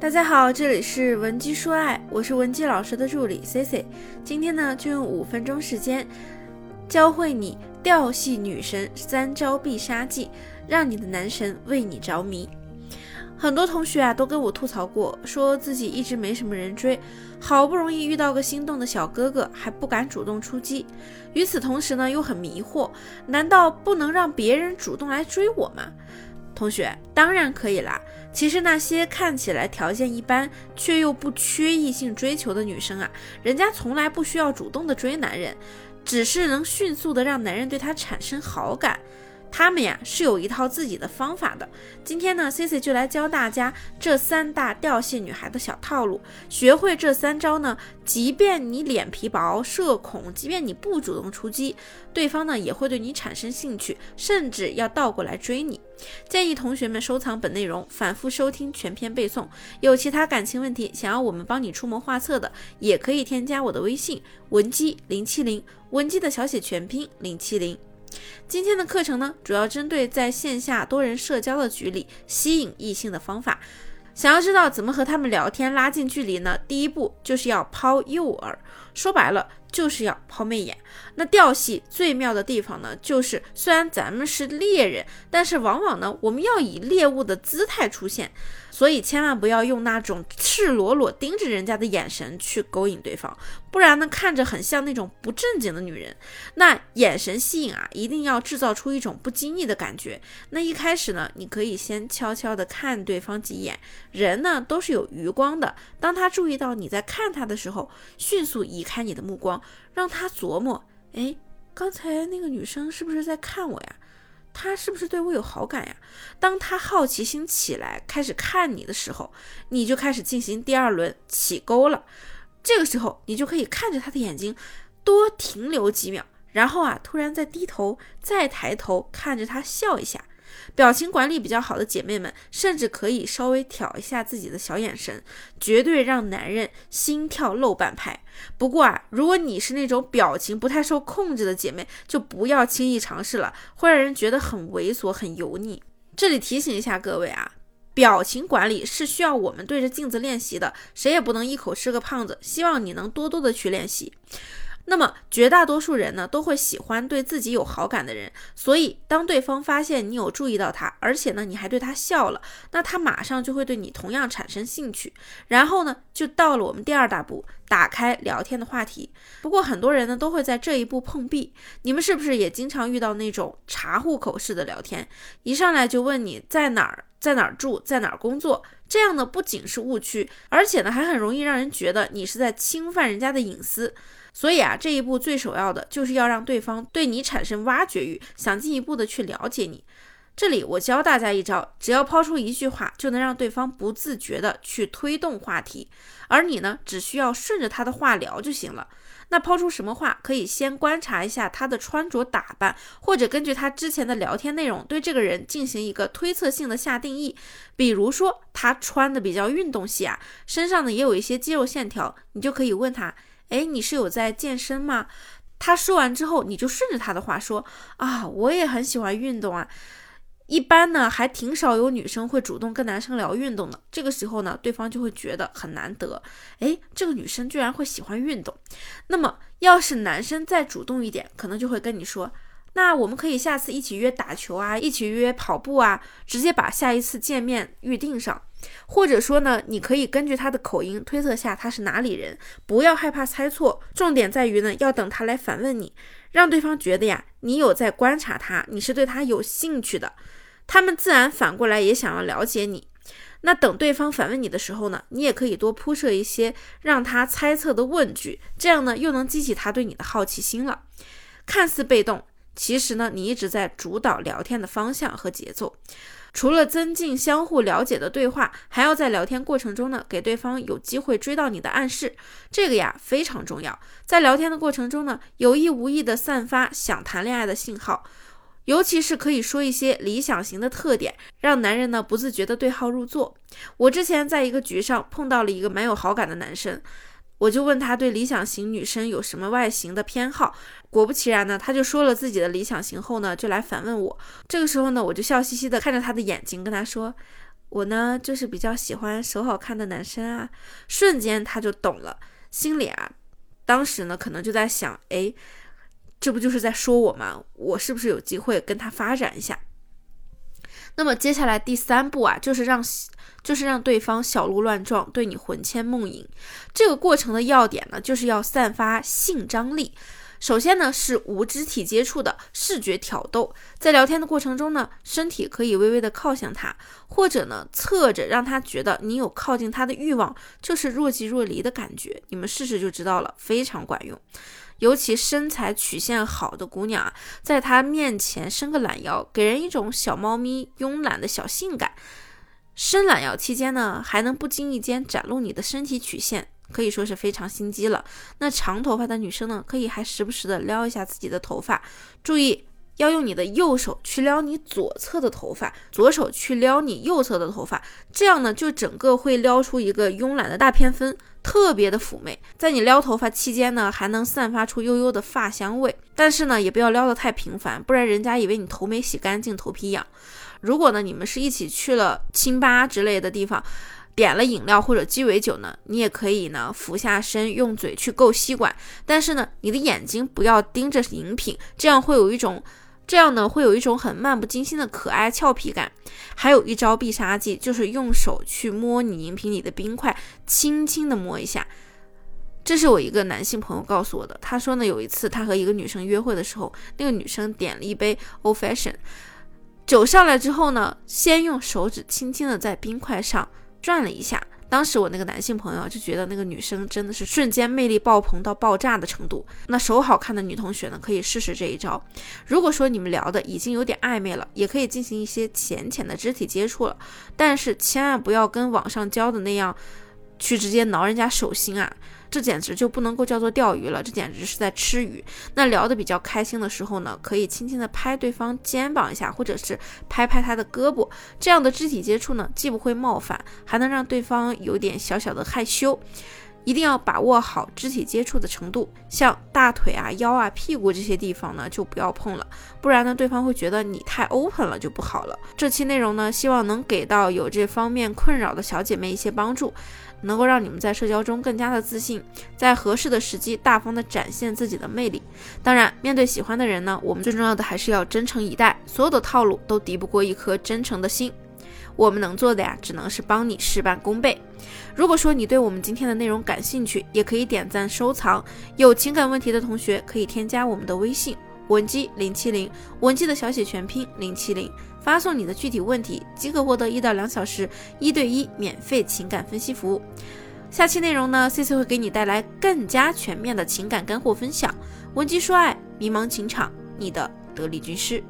大家好，这里是文姬说爱，我是文姬老师的助理 C C。今天呢，就用五分钟时间，教会你调戏女神三招必杀技，让你的男神为你着迷。很多同学啊，都跟我吐槽过，说自己一直没什么人追，好不容易遇到个心动的小哥哥，还不敢主动出击。与此同时呢，又很迷惑，难道不能让别人主动来追我吗？同学，当然可以啦。其实那些看起来条件一般却又不缺异性追求的女生啊，人家从来不需要主动的追男人，只是能迅速的让男人对她产生好感。他们呀是有一套自己的方法的。今天呢，Cici 就来教大家这三大调戏女孩的小套路。学会这三招呢，即便你脸皮薄、社恐，即便你不主动出击，对方呢也会对你产生兴趣，甚至要倒过来追你。建议同学们收藏本内容，反复收听全篇背诵。有其他感情问题想要我们帮你出谋划策的，也可以添加我的微信文姬零七零，文姬的小写全拼零七零。今天的课程呢，主要针对在线下多人社交的局里吸引异性的方法。想要知道怎么和他们聊天拉近距离呢？第一步就是要抛诱饵，说白了就是要抛媚眼。那调戏最妙的地方呢，就是虽然咱们是猎人，但是往往呢，我们要以猎物的姿态出现。所以千万不要用那种赤裸裸盯着人家的眼神去勾引对方，不然呢，看着很像那种不正经的女人。那眼神吸引啊，一定要制造出一种不经意的感觉。那一开始呢，你可以先悄悄的看对方几眼，人呢都是有余光的。当他注意到你在看他的时候，迅速移开你的目光，让他琢磨：哎，刚才那个女生是不是在看我呀？他是不是对我有好感呀？当他好奇心起来，开始看你的时候，你就开始进行第二轮起钩了。这个时候，你就可以看着他的眼睛，多停留几秒，然后啊，突然再低头，再抬头看着他笑一下。表情管理比较好的姐妹们，甚至可以稍微挑一下自己的小眼神，绝对让男人心跳漏半拍。不过啊，如果你是那种表情不太受控制的姐妹，就不要轻易尝试了，会让人觉得很猥琐、很油腻。这里提醒一下各位啊，表情管理是需要我们对着镜子练习的，谁也不能一口吃个胖子。希望你能多多的去练习。那么绝大多数人呢，都会喜欢对自己有好感的人，所以当对方发现你有注意到他，而且呢你还对他笑了，那他马上就会对你同样产生兴趣，然后呢就到了我们第二大步，打开聊天的话题。不过很多人呢都会在这一步碰壁，你们是不是也经常遇到那种查户口式的聊天，一上来就问你在哪儿，在哪儿住，在哪儿工作？这样呢不仅是误区，而且呢还很容易让人觉得你是在侵犯人家的隐私。所以啊，这一步最首要的就是要让对方对你产生挖掘欲，想进一步的去了解你。这里我教大家一招，只要抛出一句话，就能让对方不自觉的去推动话题，而你呢，只需要顺着他的话聊就行了。那抛出什么话，可以先观察一下他的穿着打扮，或者根据他之前的聊天内容，对这个人进行一个推测性的下定义。比如说他穿的比较运动系啊，身上呢也有一些肌肉线条，你就可以问他。哎，你是有在健身吗？他说完之后，你就顺着他的话说啊，我也很喜欢运动啊。一般呢，还挺少有女生会主动跟男生聊运动的。这个时候呢，对方就会觉得很难得。哎，这个女生居然会喜欢运动。那么，要是男生再主动一点，可能就会跟你说。那我们可以下次一起约打球啊，一起约跑步啊，直接把下一次见面预定上。或者说呢，你可以根据他的口音推测下他是哪里人，不要害怕猜错。重点在于呢，要等他来反问你，让对方觉得呀，你有在观察他，你是对他有兴趣的，他们自然反过来也想要了解你。那等对方反问你的时候呢，你也可以多铺设一些让他猜测的问句，这样呢，又能激起他对你的好奇心了。看似被动。其实呢，你一直在主导聊天的方向和节奏。除了增进相互了解的对话，还要在聊天过程中呢，给对方有机会追到你的暗示。这个呀非常重要。在聊天的过程中呢，有意无意的散发想谈恋爱的信号，尤其是可以说一些理想型的特点，让男人呢不自觉的对号入座。我之前在一个局上碰到了一个蛮有好感的男生。我就问他对理想型女生有什么外形的偏好，果不其然呢，他就说了自己的理想型后呢，就来反问我。这个时候呢，我就笑嘻嘻的看着他的眼睛，跟他说：“我呢就是比较喜欢手好看的男生啊。”瞬间他就懂了，心里啊，当时呢可能就在想：“哎，这不就是在说我吗？我是不是有机会跟他发展一下？”那么接下来第三步啊，就是让就是让对方小鹿乱撞，对你魂牵梦萦。这个过程的要点呢，就是要散发性张力。首先呢，是无肢体接触的视觉挑逗，在聊天的过程中呢，身体可以微微的靠向他，或者呢侧着，让他觉得你有靠近他的欲望，就是若即若离的感觉。你们试试就知道了，非常管用。尤其身材曲线好的姑娘啊，在他面前伸个懒腰，给人一种小猫咪慵懒的小性感。伸懒腰期间呢，还能不经意间展露你的身体曲线。可以说是非常心机了。那长头发的女生呢，可以还时不时的撩一下自己的头发，注意要用你的右手去撩你左侧的头发，左手去撩你右侧的头发，这样呢就整个会撩出一个慵懒的大偏分，特别的妩媚。在你撩头发期间呢，还能散发出悠悠的发香味。但是呢，也不要撩得太频繁，不然人家以为你头没洗干净，头皮痒。如果呢，你们是一起去了清吧之类的地方。点了饮料或者鸡尾酒呢，你也可以呢俯下身用嘴去够吸管，但是呢你的眼睛不要盯着饮品，这样会有一种这样呢会有一种很漫不经心的可爱俏皮感。还有一招必杀技就是用手去摸你饮品里的冰块，轻轻的摸一下。这是我一个男性朋友告诉我的，他说呢有一次他和一个女生约会的时候，那个女生点了一杯 Old Fashion 酒上来之后呢，先用手指轻轻的在冰块上。转了一下，当时我那个男性朋友就觉得那个女生真的是瞬间魅力爆棚到爆炸的程度。那手好看的女同学呢，可以试试这一招。如果说你们聊的已经有点暧昧了，也可以进行一些浅浅的肢体接触了，但是千万不要跟网上教的那样去直接挠人家手心啊。这简直就不能够叫做钓鱼了，这简直是在吃鱼。那聊得比较开心的时候呢，可以轻轻的拍对方肩膀一下，或者是拍拍他的胳膊，这样的肢体接触呢，既不会冒犯，还能让对方有点小小的害羞。一定要把握好肢体接触的程度，像大腿啊、腰啊、屁股这些地方呢，就不要碰了，不然呢，对方会觉得你太 open 了，就不好了。这期内容呢，希望能给到有这方面困扰的小姐妹一些帮助，能够让你们在社交中更加的自信，在合适的时机大方的展现自己的魅力。当然，面对喜欢的人呢，我们最重要的还是要真诚以待，所有的套路都敌不过一颗真诚的心。我们能做的呀，只能是帮你事半功倍。如果说你对我们今天的内容感兴趣，也可以点赞收藏。有情感问题的同学可以添加我们的微信文姬零七零，文姬的小写全拼零七零，发送你的具体问题即可获得一到两小时一对一免费情感分析服务。下期内容呢，C C 会给你带来更加全面的情感干货分享。文姬说爱，迷茫情场，你的得力军师。